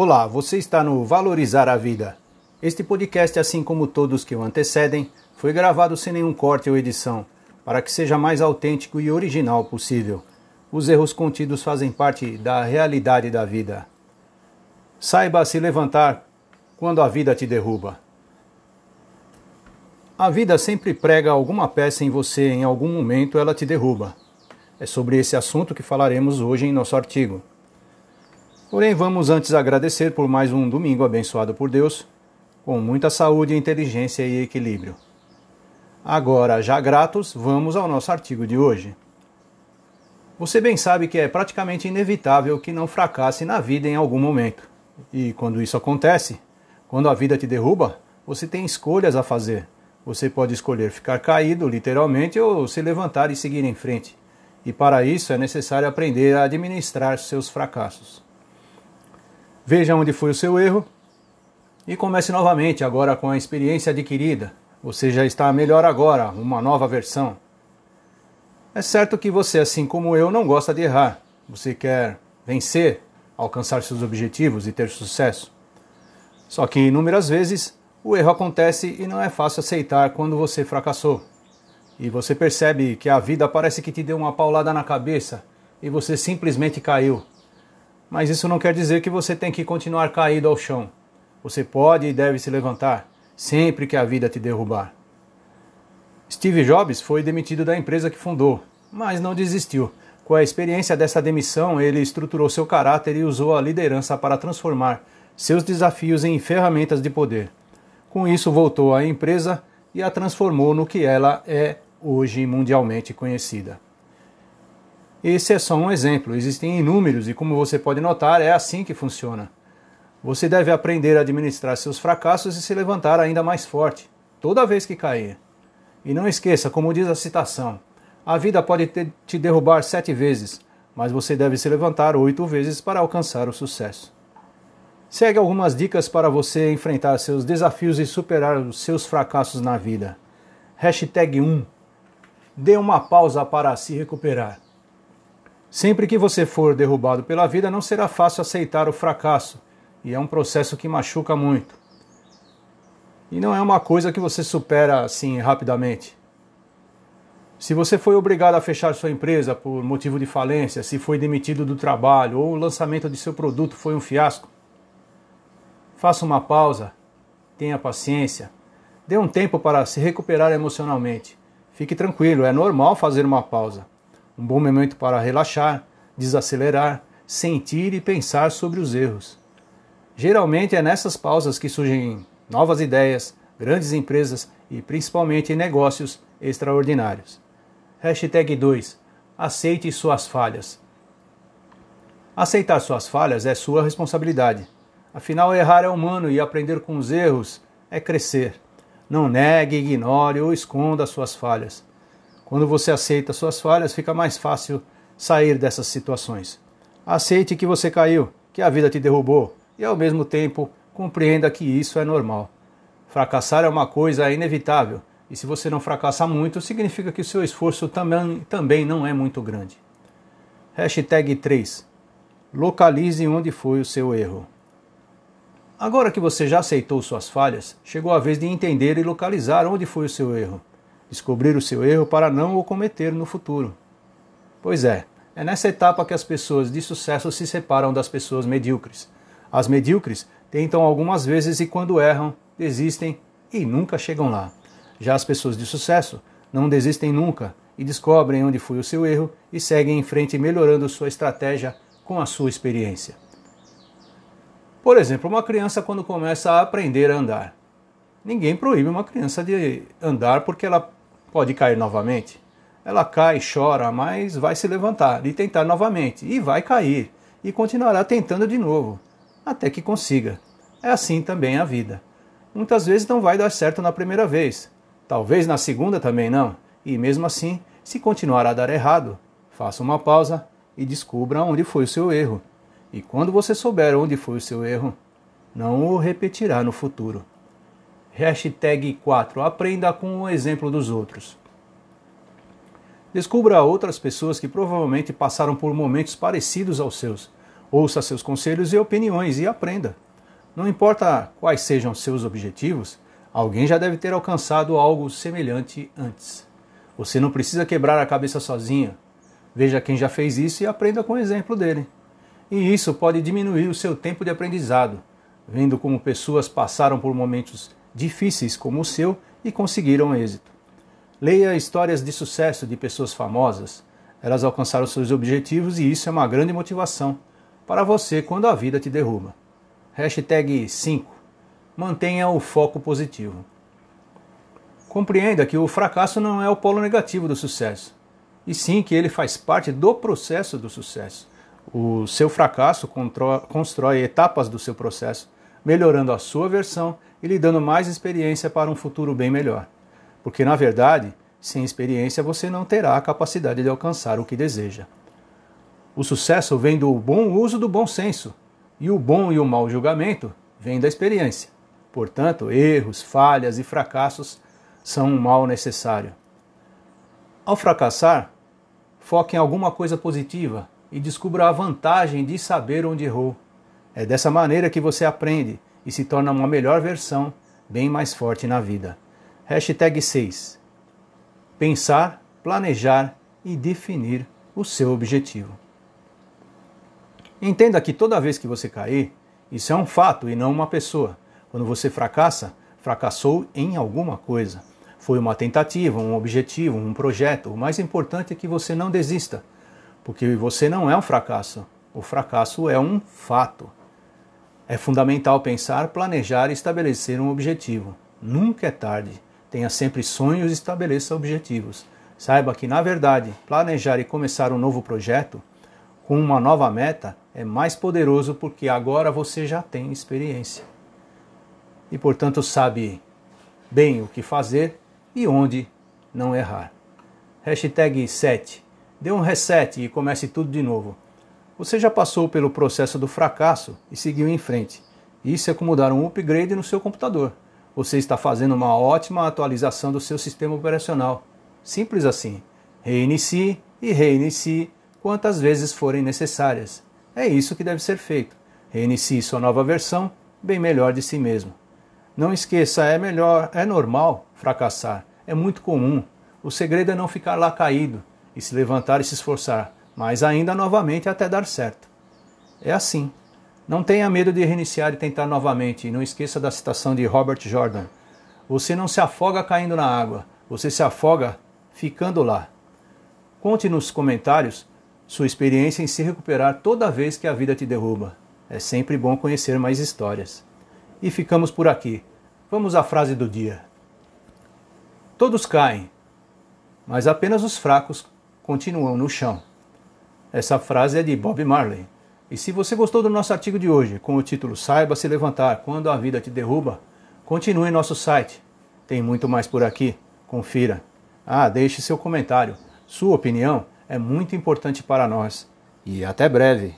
Olá, você está no Valorizar a Vida. Este podcast, assim como todos que o antecedem, foi gravado sem nenhum corte ou edição, para que seja mais autêntico e original possível. Os erros contidos fazem parte da realidade da vida. Saiba se levantar quando a vida te derruba. A vida sempre prega alguma peça em você, em algum momento ela te derruba. É sobre esse assunto que falaremos hoje em nosso artigo. Porém, vamos antes agradecer por mais um domingo abençoado por Deus, com muita saúde, inteligência e equilíbrio. Agora, já gratos, vamos ao nosso artigo de hoje. Você bem sabe que é praticamente inevitável que não fracasse na vida em algum momento. E quando isso acontece, quando a vida te derruba, você tem escolhas a fazer você pode escolher ficar caído, literalmente, ou se levantar e seguir em frente. E para isso é necessário aprender a administrar seus fracassos. Veja onde foi o seu erro e comece novamente, agora com a experiência adquirida. Você já está melhor agora, uma nova versão. É certo que você, assim como eu, não gosta de errar. Você quer vencer, alcançar seus objetivos e ter sucesso. Só que inúmeras vezes o erro acontece e não é fácil aceitar quando você fracassou. E você percebe que a vida parece que te deu uma paulada na cabeça e você simplesmente caiu. Mas isso não quer dizer que você tem que continuar caído ao chão. Você pode e deve se levantar sempre que a vida te derrubar. Steve Jobs foi demitido da empresa que fundou, mas não desistiu. Com a experiência dessa demissão, ele estruturou seu caráter e usou a liderança para transformar seus desafios em ferramentas de poder. Com isso, voltou à empresa e a transformou no que ela é hoje mundialmente conhecida. Esse é só um exemplo, existem inúmeros e, como você pode notar, é assim que funciona. Você deve aprender a administrar seus fracassos e se levantar ainda mais forte, toda vez que cair. E não esqueça, como diz a citação, a vida pode te derrubar sete vezes, mas você deve se levantar oito vezes para alcançar o sucesso. Segue algumas dicas para você enfrentar seus desafios e superar os seus fracassos na vida. Hashtag 1. Dê uma pausa para se recuperar. Sempre que você for derrubado pela vida, não será fácil aceitar o fracasso, e é um processo que machuca muito. E não é uma coisa que você supera assim rapidamente. Se você foi obrigado a fechar sua empresa por motivo de falência, se foi demitido do trabalho ou o lançamento de seu produto foi um fiasco, Faça uma pausa, tenha paciência, dê um tempo para se recuperar emocionalmente. Fique tranquilo, é normal fazer uma pausa. Um bom momento para relaxar, desacelerar, sentir e pensar sobre os erros. Geralmente é nessas pausas que surgem novas ideias, grandes empresas e principalmente negócios extraordinários. Hashtag 2. Aceite suas falhas. Aceitar suas falhas é sua responsabilidade. Afinal, errar é humano e aprender com os erros é crescer. Não negue, ignore ou esconda suas falhas. Quando você aceita suas falhas, fica mais fácil sair dessas situações. Aceite que você caiu, que a vida te derrubou e, ao mesmo tempo, compreenda que isso é normal. Fracassar é uma coisa inevitável e, se você não fracassar muito, significa que o seu esforço também, também não é muito grande. Hashtag 3. Localize onde foi o seu erro. Agora que você já aceitou suas falhas, chegou a vez de entender e localizar onde foi o seu erro. Descobrir o seu erro para não o cometer no futuro. Pois é, é nessa etapa que as pessoas de sucesso se separam das pessoas medíocres. As medíocres tentam algumas vezes e, quando erram, desistem e nunca chegam lá. Já as pessoas de sucesso não desistem nunca e descobrem onde foi o seu erro e seguem em frente melhorando sua estratégia com a sua experiência. Por exemplo, uma criança quando começa a aprender a andar. Ninguém proíbe uma criança de andar porque ela pode cair novamente. Ela cai, chora, mas vai se levantar e tentar novamente. E vai cair. E continuará tentando de novo. Até que consiga. É assim também a vida. Muitas vezes não vai dar certo na primeira vez. Talvez na segunda também não. E mesmo assim, se continuar a dar errado, faça uma pausa e descubra onde foi o seu erro. E quando você souber onde foi o seu erro, não o repetirá no futuro. Hashtag 4. Aprenda com o exemplo dos outros. Descubra outras pessoas que provavelmente passaram por momentos parecidos aos seus. Ouça seus conselhos e opiniões e aprenda. Não importa quais sejam seus objetivos, alguém já deve ter alcançado algo semelhante antes. Você não precisa quebrar a cabeça sozinho. Veja quem já fez isso e aprenda com o exemplo dele. E isso pode diminuir o seu tempo de aprendizado, vendo como pessoas passaram por momentos difíceis como o seu e conseguiram êxito. Leia histórias de sucesso de pessoas famosas. Elas alcançaram seus objetivos e isso é uma grande motivação para você quando a vida te derruba. Hashtag 5. Mantenha o foco positivo. Compreenda que o fracasso não é o polo negativo do sucesso, e sim que ele faz parte do processo do sucesso. O seu fracasso constrói etapas do seu processo, melhorando a sua versão e lhe dando mais experiência para um futuro bem melhor. Porque, na verdade, sem experiência você não terá a capacidade de alcançar o que deseja. O sucesso vem do bom uso do bom senso, e o bom e o mau julgamento vêm da experiência. Portanto, erros, falhas e fracassos são um mal necessário. Ao fracassar, foque em alguma coisa positiva e descubra a vantagem de saber onde errou. É dessa maneira que você aprende e se torna uma melhor versão, bem mais forte na vida. Hashtag 6. Pensar, planejar e definir o seu objetivo. Entenda que toda vez que você cair, isso é um fato e não uma pessoa. Quando você fracassa, fracassou em alguma coisa. Foi uma tentativa, um objetivo, um projeto. O mais importante é que você não desista, porque você não é um fracasso. O fracasso é um fato. É fundamental pensar, planejar e estabelecer um objetivo. Nunca é tarde. Tenha sempre sonhos e estabeleça objetivos. Saiba que, na verdade, planejar e começar um novo projeto com uma nova meta é mais poderoso porque agora você já tem experiência. E, portanto, sabe bem o que fazer e onde não errar. Hashtag 7. Dê um reset e comece tudo de novo. Você já passou pelo processo do fracasso e seguiu em frente. Isso é como dar um upgrade no seu computador. Você está fazendo uma ótima atualização do seu sistema operacional. Simples assim. Reinicie e reinicie quantas vezes forem necessárias. É isso que deve ser feito. Reinicie sua nova versão, bem melhor de si mesmo. Não esqueça, é melhor, é normal fracassar, é muito comum. O segredo é não ficar lá caído e se levantar e se esforçar mas ainda novamente até dar certo. É assim. Não tenha medo de reiniciar e tentar novamente. E não esqueça da citação de Robert Jordan. Você não se afoga caindo na água, você se afoga ficando lá. Conte nos comentários sua experiência em se recuperar toda vez que a vida te derruba. É sempre bom conhecer mais histórias. E ficamos por aqui. Vamos à frase do dia. Todos caem, mas apenas os fracos continuam no chão. Essa frase é de Bob Marley. E se você gostou do nosso artigo de hoje, com o título Saiba se levantar quando a vida te derruba, continue em nosso site. Tem muito mais por aqui. Confira. Ah, deixe seu comentário. Sua opinião é muito importante para nós. E até breve.